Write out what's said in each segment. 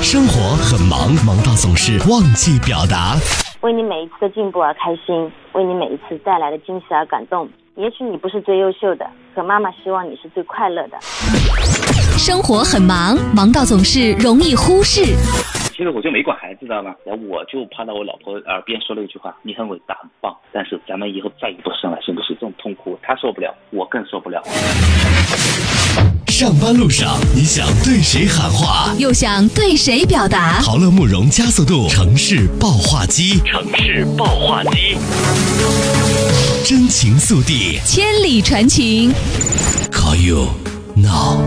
生活很忙，忙到总是忘记表达。为你每一次的进步而开心，为你每一次带来的惊喜而感动。也许你不是最优秀的，可妈妈希望你是最快乐的。生活很忙，忙到总是容易忽视。其实我就没管孩子，知道吗？然后我就趴到我老婆耳边说了一句话：“你很伟大，很棒，但是咱们以后再也不生了，行不行？”这种痛苦，她受不了，我更受不了。上班路上，你想对谁喊话，又想对谁表达？陶乐慕容加速度城市爆话机，城市爆话机，真情速递，千里传情。Call you now。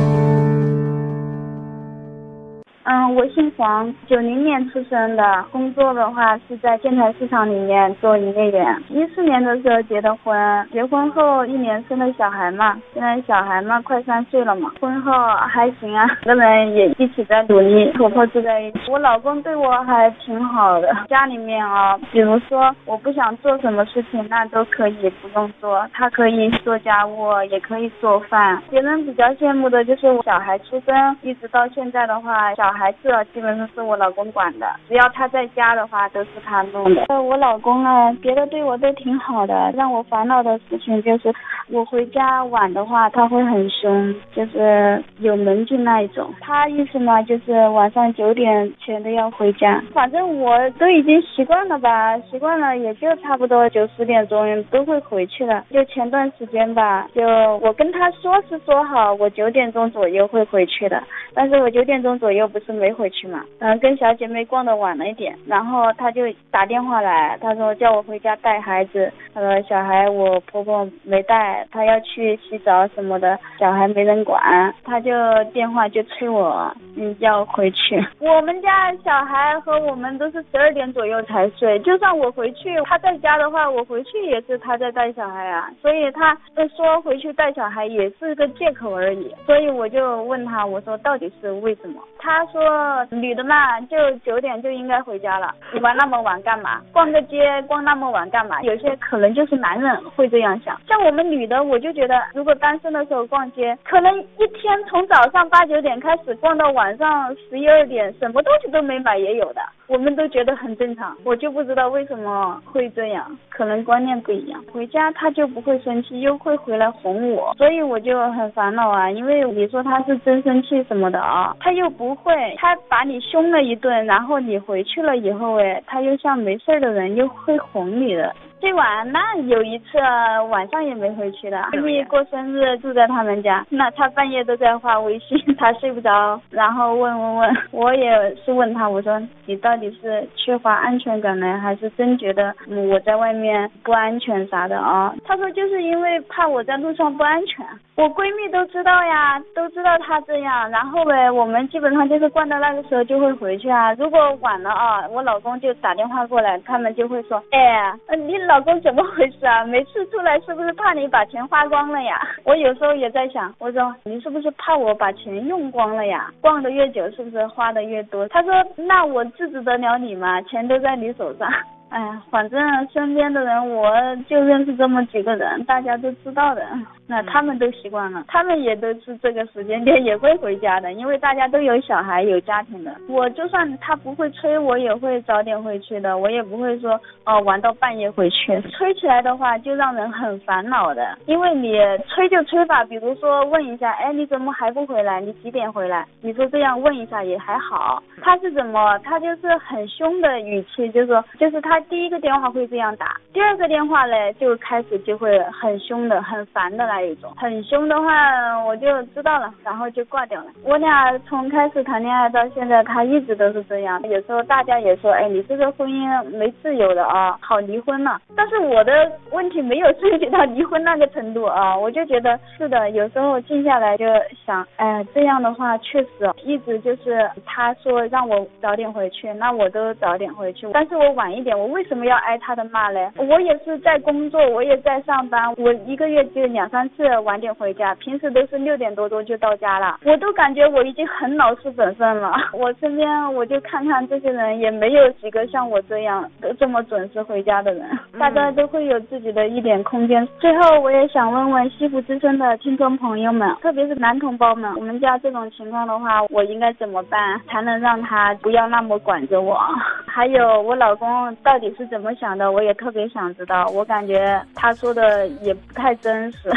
嗯，我姓黄，九零年出生的，工作的话是在建材市场里面做营业员。一四年的时候结的婚，结婚后一年生了小孩嘛，现在小孩嘛快三岁了嘛。婚后还行啊，两个人也一起在努力，婆婆住在一起。我老公对我还挺好的，家里面啊，比如说我不想做什么事情，那都可以不用做，他可以做家务，也可以做饭。别人比较羡慕的就是我小孩出生一直到现在的话，小。孩子基本上是我老公管的，只要他在家的话，都是他弄的。我老公呢，别的对我都挺好的，让我烦恼的事情就是我回家晚的话，他会很凶，就是有门禁那一种。他意思嘛，就是晚上九点前都要回家。反正我都已经习惯了吧，习惯了也就差不多九十点钟都会回去了。就前段时间吧，就我跟他说是说好，我九点钟左右会回去的，但是我九点钟左右不是。没没回去嘛？嗯，跟小姐妹逛的晚了一点，然后他就打电话来，他说叫我回家带孩子。他说小孩我婆婆没带，他要去洗澡什么的，小孩没人管，他就电话就催我，嗯，要回去。我们家小孩和我们都是十二点左右才睡，就算我回去，他在家的话，我回去也是他在带小孩啊，所以他说回去带小孩也是个借口而已。所以我就问他，我说到底是为什么？他。说女的嘛，就九点就应该回家了，你 玩那么晚干嘛？逛个街逛那么晚干嘛？有些可能就是男人会这样想，像我们女的，我就觉得如果单身的时候逛街，可能一天从早上八九点开始逛到晚上十一二点，什么东西都没买也有的。我们都觉得很正常，我就不知道为什么会这样，可能观念不一样。回家他就不会生气，又会回来哄我，所以我就很烦恼啊。因为你说他是真生气什么的啊，他又不会，他把你凶了一顿，然后你回去了以后，哎，他又像没事的人，又会哄你的。最晚那有一次晚上也没回去的，闺蜜过生日住在他们家，那他半夜都在发微信，他睡不着，然后问问问，我也是问他，我说你到底是缺乏安全感呢，还是真觉得我在外面不安全啥的啊？他说就是因为怕我在路上不安全，我闺蜜都知道呀，都知道他这样，然后呗，我们基本上就是逛到那个时候就会回去啊，如果晚了啊，我老公就打电话过来，他们就会说，哎，你。老公怎么回事啊？每次出来是不是怕你把钱花光了呀？我有时候也在想，我说你是不是怕我把钱用光了呀？逛的越久是不是花的越多？他说那我制止得了你吗？钱都在你手上。哎呀，反正身边的人我就认识这么几个人，大家都知道的，那他们都习惯了，他们也都是这个时间点也会回家的，因为大家都有小孩有家庭的。我就算他不会催，我也会早点回去的，我也不会说哦玩到半夜回去。催起来的话就让人很烦恼的，因为你催就催吧，比如说问一下，哎你怎么还不回来？你几点回来？你说这样问一下也还好。他是怎么？他就是很凶的语气，就说就是他。第一个电话会这样打，第二个电话嘞就开始就会很凶的、很烦的那一种。很凶的话我就知道了，然后就挂掉了。我俩从开始谈恋爱到现在，他一直都是这样。有时候大家也说，哎，你这个婚姻没自由的啊，好离婚了。但是我的问题没有涉及到离婚那个程度啊，我就觉得是的。有时候静下来就想，哎，这样的话确实一直就是他说让我早点回去，那我都早点回去。但是我晚一点。我为什么要挨他的骂嘞？我也是在工作，我也在上班，我一个月只有两三次晚点回家，平时都是六点多钟就到家了。我都感觉我已经很老实本分了。我身边我就看看这些人，也没有几个像我这样都这么准时回家的人。大家都会有自己的一点空间。最后，我也想问问西湖之声的听众朋友们，特别是男同胞们，我们家这种情况的话，我应该怎么办才能让他不要那么管着我？还有我老公到到底是怎么想的，我也特别想知道。我感觉他说的也不太真实。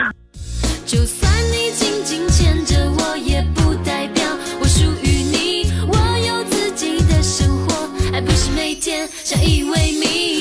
就算你紧紧牵着我，也不代表我属于你。我有自己的生活，还不是每天相依为命。